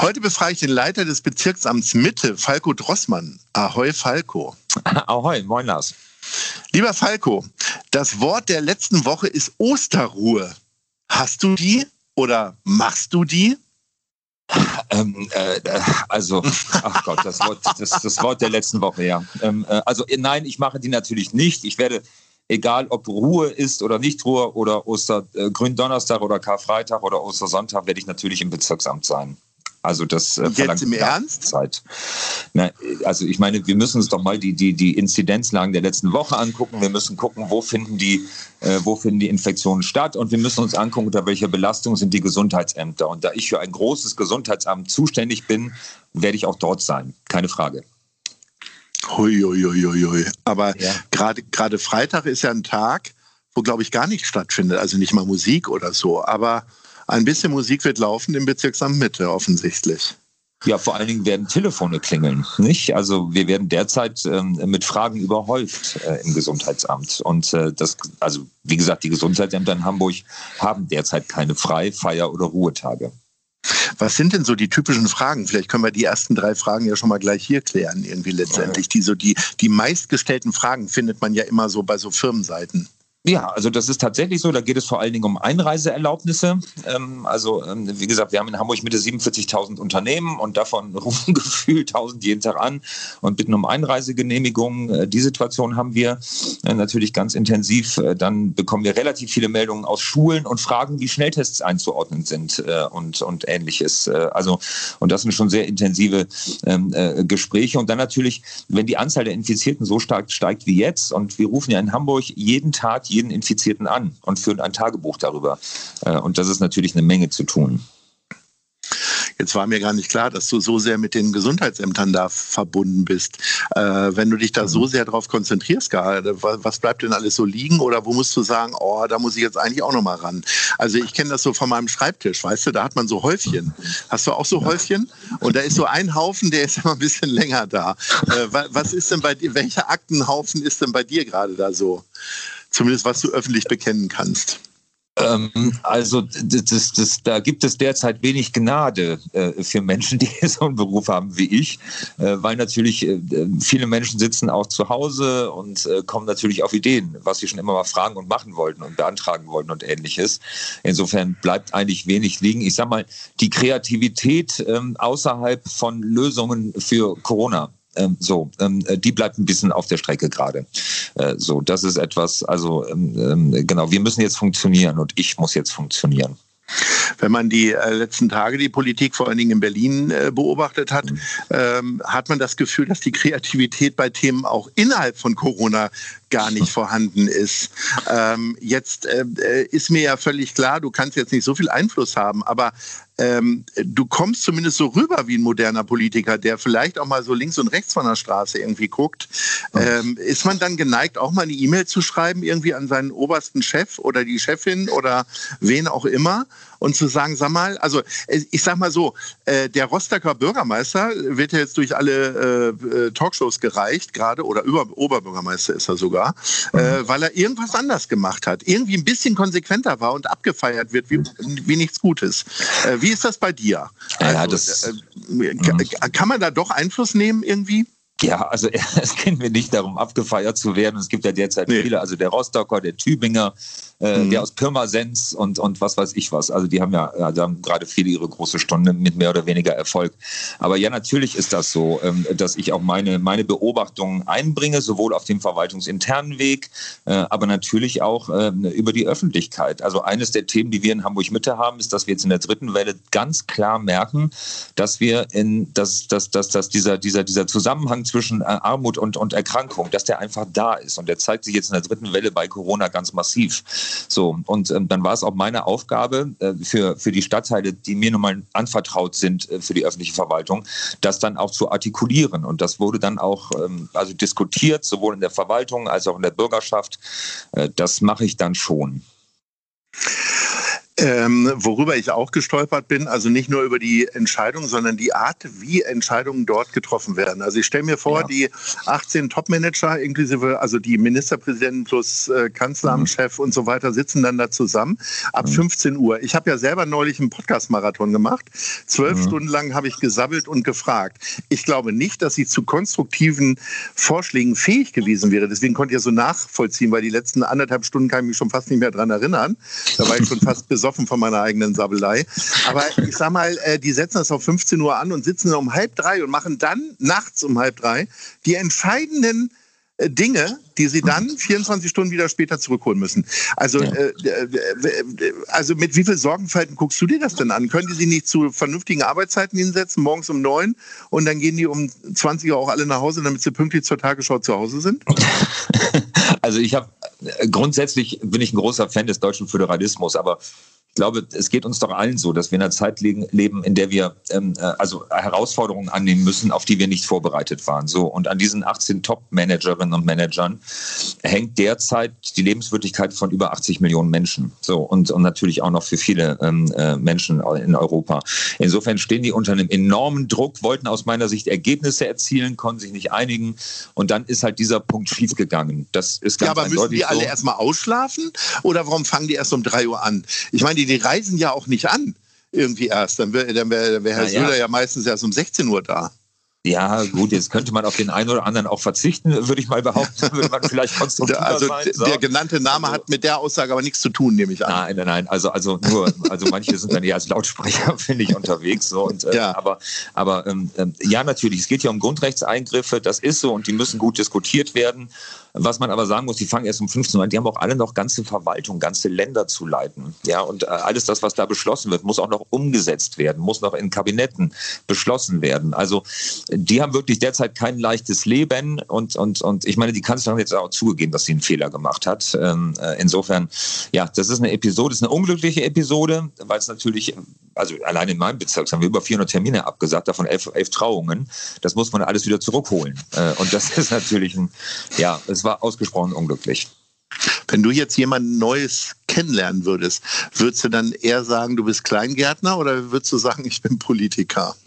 Heute befrage ich den Leiter des Bezirksamts Mitte, Falco Drossmann. Ahoi, Falco. Ahoi, moin Lars. Lieber Falco, das Wort der letzten Woche ist Osterruhe. Hast du die oder machst du die? Ähm, äh, also, ach Gott, das Wort, das, das Wort der letzten Woche, ja. Ähm, äh, also nein, ich mache die natürlich nicht. Ich werde, egal ob Ruhe ist oder nicht Ruhe oder Oster, äh, Gründonnerstag oder Karfreitag oder Ostersonntag, werde ich natürlich im Bezirksamt sein. Also das äh, Jetzt im Ernst? Zeit. Na, also ich meine, wir müssen uns doch mal die, die, die Inzidenzlagen der letzten Woche angucken. Wir müssen gucken, wo finden, die, äh, wo finden die Infektionen statt. Und wir müssen uns angucken, unter welcher Belastung sind die Gesundheitsämter. Und da ich für ein großes Gesundheitsamt zuständig bin, werde ich auch dort sein. Keine Frage. Hui, Aber ja. gerade gerade Freitag ist ja ein Tag, wo, glaube ich, gar nichts stattfindet. Also nicht mal Musik oder so. Aber ein bisschen Musik wird laufen im Bezirksamt Mitte offensichtlich. Ja, vor allen Dingen werden Telefone klingeln, nicht? Also wir werden derzeit ähm, mit Fragen überhäuft äh, im Gesundheitsamt. Und äh, das, also wie gesagt, die Gesundheitsämter in Hamburg haben derzeit keine Frei-, Feier- oder Ruhetage. Was sind denn so die typischen Fragen? Vielleicht können wir die ersten drei Fragen ja schon mal gleich hier klären, irgendwie letztendlich. Die so die, die meistgestellten Fragen findet man ja immer so bei so Firmenseiten. Ja, also das ist tatsächlich so. Da geht es vor allen Dingen um Einreiseerlaubnisse. Ähm, also ähm, wie gesagt, wir haben in Hamburg Mitte 47.000 Unternehmen und davon rufen gefühlt 1.000 jeden Tag an und bitten um Einreisegenehmigungen. Äh, die Situation haben wir äh, natürlich ganz intensiv. Äh, dann bekommen wir relativ viele Meldungen aus Schulen und fragen, wie Schnelltests einzuordnen sind äh, und, und ähnliches. Äh, also und das sind schon sehr intensive ähm, äh, Gespräche. Und dann natürlich, wenn die Anzahl der Infizierten so stark steigt wie jetzt und wir rufen ja in Hamburg jeden Tag jeden Infizierten an und führen ein Tagebuch darüber. Äh, und das ist natürlich eine Menge zu tun. Jetzt war mir gar nicht klar, dass du so sehr mit den Gesundheitsämtern da verbunden bist. Äh, wenn du dich da so mhm. sehr darauf konzentrierst, gerade, was bleibt denn alles so liegen oder wo musst du sagen, oh, da muss ich jetzt eigentlich auch noch mal ran? Also ich kenne das so von meinem Schreibtisch, weißt du, da hat man so Häufchen. Hast du auch so Häufchen? Und da ist so ein Haufen, der ist immer ein bisschen länger da. Äh, was ist denn bei dir, welcher Aktenhaufen ist denn bei dir gerade da so? Zumindest was du öffentlich bekennen kannst. Ähm, also das, das, da gibt es derzeit wenig Gnade äh, für Menschen, die so einen Beruf haben wie ich, äh, weil natürlich äh, viele Menschen sitzen auch zu Hause und kommen natürlich auf Ideen, was sie schon immer mal fragen und machen wollten und beantragen wollten und ähnliches. Insofern bleibt eigentlich wenig liegen. Ich sage mal, die Kreativität ähm, außerhalb von Lösungen für Corona ähm, so, ähm, äh, die bleibt ein bisschen auf der Strecke gerade. Äh, so, das ist etwas, also ähm, ähm, genau, wir müssen jetzt funktionieren und ich muss jetzt funktionieren. Wenn man die äh, letzten Tage die Politik vor allen Dingen in Berlin äh, beobachtet hat, mhm. ähm, hat man das Gefühl, dass die Kreativität bei Themen auch innerhalb von Corona gar nicht vorhanden ist. Ähm, jetzt äh, äh, ist mir ja völlig klar, du kannst jetzt nicht so viel Einfluss haben, aber ähm, du kommst zumindest so rüber wie ein moderner Politiker, der vielleicht auch mal so links und rechts von der Straße irgendwie guckt. Ähm, ist man dann geneigt, auch mal eine E-Mail zu schreiben, irgendwie an seinen obersten Chef oder die Chefin oder wen auch immer und zu sagen, sag mal, also äh, ich sag mal so, äh, der Rostocker Bürgermeister wird ja jetzt durch alle äh, äh Talkshows gereicht, gerade, oder Über Oberbürgermeister ist er sogar war, mhm. äh, weil er irgendwas anders gemacht hat, irgendwie ein bisschen konsequenter war und abgefeiert wird wie, wie nichts Gutes. Äh, wie ist das bei dir? Also, ja, das, äh, mhm. kann man da doch Einfluss nehmen irgendwie? Ja, also es geht mir nicht darum, abgefeiert zu werden. Es gibt ja derzeit nee. viele, also der Rostocker, der Tübinger, äh, mhm. der aus Pirmasens und, und was weiß ich was. Also die haben ja, ja haben gerade viele ihre große Stunde mit mehr oder weniger Erfolg. Aber ja, natürlich ist das so, ähm, dass ich auch meine, meine Beobachtungen einbringe, sowohl auf dem verwaltungsinternen Weg, äh, aber natürlich auch äh, über die Öffentlichkeit. Also eines der Themen, die wir in Hamburg Mitte haben, ist, dass wir jetzt in der dritten Welle ganz klar merken, dass wir in, dass, dass, dass, dass dieser, dieser, dieser Zusammenhang zwischen Armut und, und Erkrankung, dass der einfach da ist. Und der zeigt sich jetzt in der dritten Welle bei Corona ganz massiv. So, und ähm, dann war es auch meine Aufgabe äh, für, für die Stadtteile, die mir nun mal anvertraut sind äh, für die öffentliche Verwaltung, das dann auch zu artikulieren. Und das wurde dann auch ähm, also diskutiert, sowohl in der Verwaltung als auch in der Bürgerschaft. Äh, das mache ich dann schon. Ähm, worüber ich auch gestolpert bin, also nicht nur über die Entscheidung, sondern die Art, wie Entscheidungen dort getroffen werden. Also ich stelle mir vor, ja. die 18 Topmanager, inklusive also die Ministerpräsidenten plus äh, Kanzleramtschef mhm. und so weiter, sitzen dann da zusammen ab mhm. 15 Uhr. Ich habe ja selber neulich einen Podcast-Marathon gemacht. Zwölf mhm. Stunden lang habe ich gesabbelt und gefragt. Ich glaube nicht, dass sie zu konstruktiven Vorschlägen fähig gewesen wäre. Deswegen konnte ich ja so nachvollziehen, weil die letzten anderthalb Stunden kann ich mich schon fast nicht mehr dran erinnern. Da war ich schon fast besorgt besoffen von meiner eigenen Sabbelei. Aber ich sag mal, äh, die setzen das auf 15 Uhr an und sitzen um halb drei und machen dann nachts um halb drei die entscheidenden äh, Dinge, die sie dann 24 Stunden wieder später zurückholen müssen. Also, ja. äh, äh, also mit wie viel Sorgenfalten guckst du dir das denn an? Können die sie nicht zu vernünftigen Arbeitszeiten hinsetzen, morgens um neun und dann gehen die um 20 Uhr auch alle nach Hause, damit sie pünktlich zur Tagesschau zu Hause sind? Also ich habe grundsätzlich bin ich ein großer Fan des deutschen Föderalismus, aber glaube, es geht uns doch allen so, dass wir in einer Zeit leben, in der wir ähm, äh, also Herausforderungen annehmen müssen, auf die wir nicht vorbereitet waren. So und an diesen 18 Top-Managerinnen und Managern hängt derzeit die Lebenswirklichkeit von über 80 Millionen Menschen. So und, und natürlich auch noch für viele ähm, äh, Menschen in Europa. Insofern stehen die unter einem enormen Druck, wollten aus meiner Sicht Ergebnisse erzielen, konnten sich nicht einigen und dann ist halt dieser Punkt schiefgegangen. Das ist ganz ja, aber müssen die alle so. erstmal ausschlafen oder warum fangen die erst um drei Uhr an? Ich meine, die die reisen ja auch nicht an irgendwie erst. Dann wäre dann wär, wär Herr ja, Söder ja meistens erst um 16 Uhr da. Ja, gut, jetzt könnte man auf den einen oder anderen auch verzichten, würde ich mal behaupten. Würde man vielleicht konstruktiver also sein. So. Der genannte Name also, hat mit der Aussage aber nichts zu tun, nehme ich an. Nein, nein, nein. Also, also nur, also manche sind dann eher als Lautsprecher, finde ich, unterwegs. So. Und, äh, ja. Aber, aber ähm, äh, ja, natürlich, es geht ja um Grundrechtseingriffe, das ist so und die müssen gut diskutiert werden. Was man aber sagen muss, die fangen erst um 15 Uhr an. Die haben auch alle noch ganze Verwaltung, ganze Länder zu leiten. Ja, und äh, alles das, was da beschlossen wird, muss auch noch umgesetzt werden, muss noch in Kabinetten beschlossen werden. Also die haben wirklich derzeit kein leichtes Leben und, und, und ich meine, die Kanzlerin hat jetzt auch zugegeben, dass sie einen Fehler gemacht hat. Ähm, äh, insofern, ja, das ist eine Episode, das ist eine unglückliche Episode, weil es natürlich, also allein in meinem Bezirk haben wir über 400 Termine abgesagt, davon elf, elf Trauungen. Das muss man alles wieder zurückholen. Äh, und das ist natürlich ein, ja, es war ausgesprochen unglücklich. Wenn du jetzt jemand Neues kennenlernen würdest, würdest du dann eher sagen, du bist Kleingärtner oder würdest du sagen, ich bin Politiker?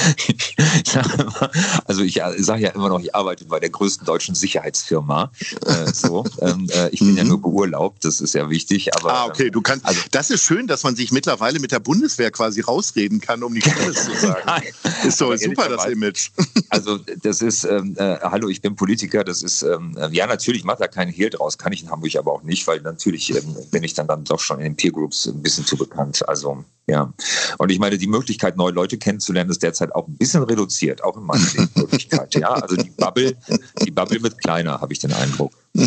also ich sage ja immer noch, ich arbeite bei der größten deutschen Sicherheitsfirma. Äh, so, ähm, äh, ich bin mhm. ja nur beurlaubt, das ist ja wichtig. Aber, ah, okay, du kannst. Also, das ist schön, dass man sich mittlerweile mit der Bundeswehr quasi rausreden kann, um nichts zu sagen. Ist doch super, das Image. also das ist, ähm, äh, hallo, ich bin Politiker, das ist, ähm, ja natürlich, macht da keinen Hehl draus, kann ich in Hamburg aber auch nicht, weil natürlich ähm, bin ich dann, dann doch schon in den Peer Groups ein bisschen zu bekannt. Also ja. Und ich meine, die Möglichkeit, neue Leute kennenzulernen, ist derzeit auch ein bisschen reduziert, auch in meiner Möglichkeit. Ja, also die Bubble, die Bubble wird kleiner, habe ich den Eindruck.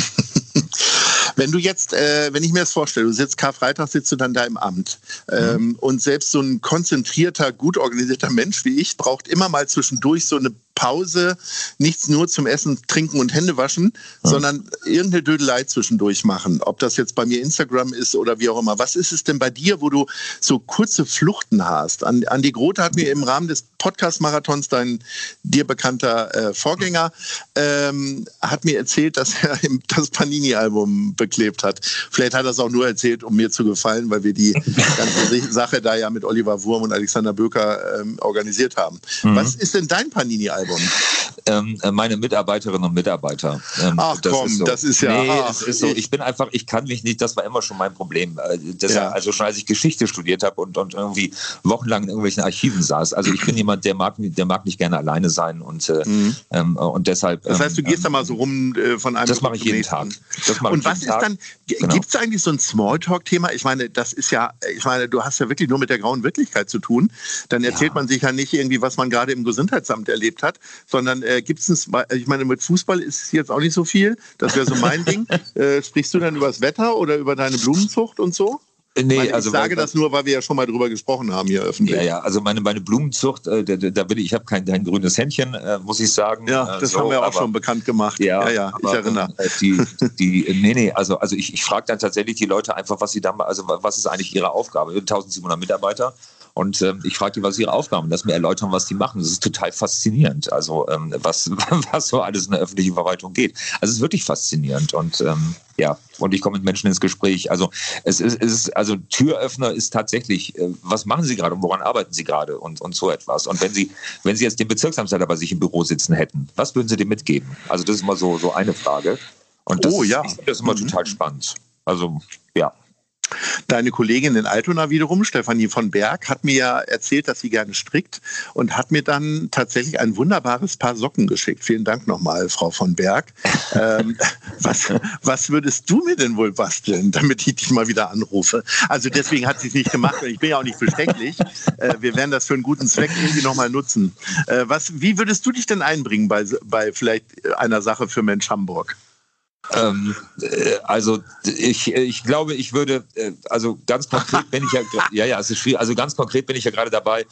Wenn du jetzt, äh, wenn ich mir das vorstelle, du sitzt Karfreitag, sitzt du dann da im Amt. Ähm, mhm. Und selbst so ein konzentrierter, gut organisierter Mensch wie ich braucht immer mal zwischendurch so eine Pause, nichts nur zum Essen, Trinken und Hände waschen, mhm. sondern irgendeine Dödelei zwischendurch machen. Ob das jetzt bei mir Instagram ist oder wie auch immer. Was ist es denn bei dir, wo du so kurze Fluchten hast? Andi Grote hat mir im Rahmen des Podcast-Marathons, dein dir bekannter äh, Vorgänger, ähm, hat mir erzählt, dass er das Panini-Album beklebt hat. Vielleicht hat er es auch nur erzählt, um mir zu gefallen, weil wir die ganze Sache da ja mit Oliver Wurm und Alexander Böker ähm, organisiert haben. Mhm. Was ist denn dein Panini-Album? Album? Ähm, äh, meine Mitarbeiterinnen und Mitarbeiter. Ähm, ach das komm, ist so. das ist ja. Nee, ach, ist so. Ich bin einfach, ich kann mich nicht, das war immer schon mein Problem. Äh, das ja. Also schon als ich Geschichte studiert habe und, und irgendwie wochenlang in irgendwelchen Archiven saß. Also ich bin jemand, der mag, der mag nicht gerne alleine sein und, äh, mhm. ähm, und deshalb. Das heißt, du gehst ähm, da mal so rum äh, von einem Das mache ich jeden nächsten. Tag. Das und was ist Tag. dann, genau. gibt es eigentlich so ein Smalltalk-Thema? Ich meine, das ist ja, ich meine, du hast ja wirklich nur mit der grauen Wirklichkeit zu tun. Dann erzählt ja. man sich ja nicht irgendwie, was man gerade im Gesundheitsamt erlebt hat, sondern äh, gibt es ein, ich meine, mit Fußball ist jetzt auch nicht so viel. Das wäre so mein Ding. Äh, sprichst du dann über das Wetter oder über deine Blumenzucht und so? Nee, meine, also ich sage weil, das nur, weil wir ja schon mal drüber gesprochen haben hier öffentlich. Ja, ja, also meine, meine Blumenzucht, äh, da, da will ich, ich habe kein, kein grünes Händchen, äh, muss ich sagen. Ja, das so, haben wir auch aber, schon bekannt gemacht. Ja, ja, ja aber, ich erinnere. Äh, die, die, nee, nee, also, also ich, ich frage dann tatsächlich die Leute einfach, was sie da, also was ist eigentlich ihre Aufgabe? 1700 Mitarbeiter und ähm, ich frage die, was ihre Aufgaben Lass mir erläutern, was die machen. Das ist total faszinierend. Also ähm, was, was so alles in der öffentlichen Verwaltung geht. Also es ist wirklich faszinierend. Und ähm, ja, und ich komme mit Menschen ins Gespräch. Also es ist, es ist also Türöffner ist tatsächlich, äh, was machen Sie gerade und woran arbeiten Sie gerade und, und so etwas. Und wenn Sie, wenn Sie jetzt den Bezirksamtsleiter bei sich im Büro sitzen hätten, was würden Sie dem mitgeben? Also das ist immer so, so eine Frage. Und das, oh, ja. ich, das ist immer mhm. total spannend. Also ja. Deine Kollegin in Altona wiederum, Stefanie von Berg, hat mir ja erzählt, dass sie gerne strickt und hat mir dann tatsächlich ein wunderbares Paar Socken geschickt. Vielen Dank nochmal, Frau von Berg. ähm, was, was würdest du mir denn wohl basteln, damit ich dich mal wieder anrufe? Also deswegen hat sie es nicht gemacht und ich bin ja auch nicht bestechlich. Äh, wir werden das für einen guten Zweck irgendwie nochmal nutzen. Äh, was, wie würdest du dich denn einbringen bei, bei vielleicht einer Sache für Mensch Hamburg? Ähm, äh, also ich, ich glaube, ich würde, äh, also ganz konkret bin ich ja, ja, ja, es ist schwierig, also ganz konkret bin ich ja gerade dabei,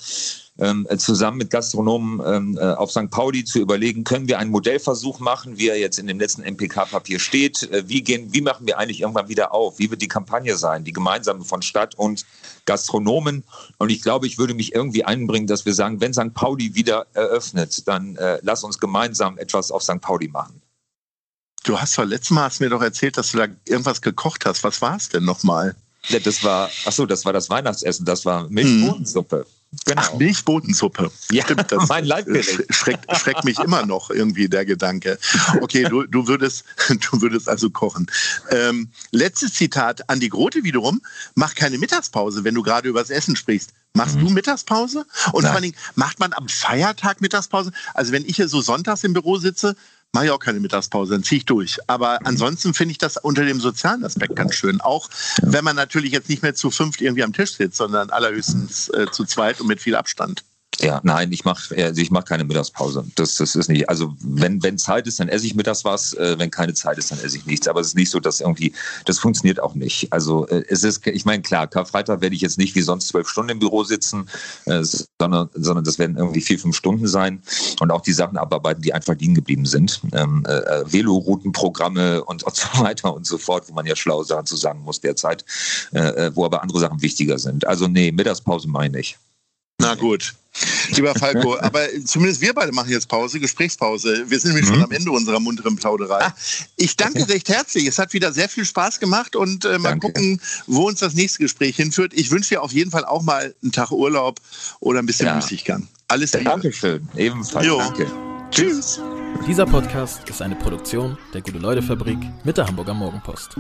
ähm, zusammen mit Gastronomen ähm, äh, auf St. Pauli zu überlegen, können wir einen Modellversuch machen, wie er jetzt in dem letzten MPK-Papier steht, äh, wie, gehen, wie machen wir eigentlich irgendwann wieder auf, wie wird die Kampagne sein, die gemeinsame von Stadt und Gastronomen und ich glaube, ich würde mich irgendwie einbringen, dass wir sagen, wenn St. Pauli wieder eröffnet, dann äh, lass uns gemeinsam etwas auf St. Pauli machen. Du hast zwar letztes Mal hast mir doch erzählt, dass du da irgendwas gekocht hast. Was war es denn nochmal? Ja, das war, ach so, das war das Weihnachtsessen. Das war Milchbohnensuppe. Genau. Ach, Milchbohnensuppe. Ja, Stimmt, das mein Leibgericht. Schreckt, schreckt mich immer noch irgendwie der Gedanke. Okay, du, du, würdest, du würdest also kochen. Ähm, letztes Zitat, Andi Grote wiederum, mach keine Mittagspause, wenn du gerade über das Essen sprichst. Machst mhm. du Mittagspause? Und Nein. vor allen Dingen, macht man am Feiertag Mittagspause? Also wenn ich hier so sonntags im Büro sitze, mache ich auch keine Mittagspause, dann ziehe ich durch. Aber mhm. ansonsten finde ich das unter dem sozialen Aspekt ganz schön. Auch wenn man natürlich jetzt nicht mehr zu fünft irgendwie am Tisch sitzt, sondern allerhöchstens äh, zu zweit und mit viel Abstand. Ja, nein, ich mache also ich mach keine Mittagspause. Das, das ist nicht. Also wenn, wenn Zeit ist, dann esse ich mittags was. Äh, wenn keine Zeit ist, dann esse ich nichts. Aber es ist nicht so, dass irgendwie, das funktioniert auch nicht. Also äh, es ist, ich meine, klar, Karfreitag werde ich jetzt nicht wie sonst zwölf Stunden im Büro sitzen, äh, sondern, sondern das werden irgendwie vier, fünf Stunden sein und auch die Sachen abarbeiten, die einfach liegen geblieben sind. Ähm, äh, äh Veloroutenprogramme und, so weiter und so fort, wo man ja schlaue Sachen zu sagen muss derzeit, äh, äh wo aber andere Sachen wichtiger sind. Also nee, Mittagspause meine ich. Na gut. Lieber Falco, aber zumindest wir beide machen jetzt Pause, Gesprächspause. Wir sind nämlich mhm. schon am Ende unserer munteren Plauderei. Ah, ich danke okay. recht herzlich. Es hat wieder sehr viel Spaß gemacht und äh, mal danke. gucken, wo uns das nächste Gespräch hinführt. Ich wünsche dir auf jeden Fall auch mal einen Tag Urlaub oder ein bisschen ja. Müßiggang. Alles Liebe. Dankeschön. Ebenfalls. Jo. Danke. Tschüss. Dieser Podcast ist eine Produktion der Gute-Leute-Fabrik mit der Hamburger Morgenpost.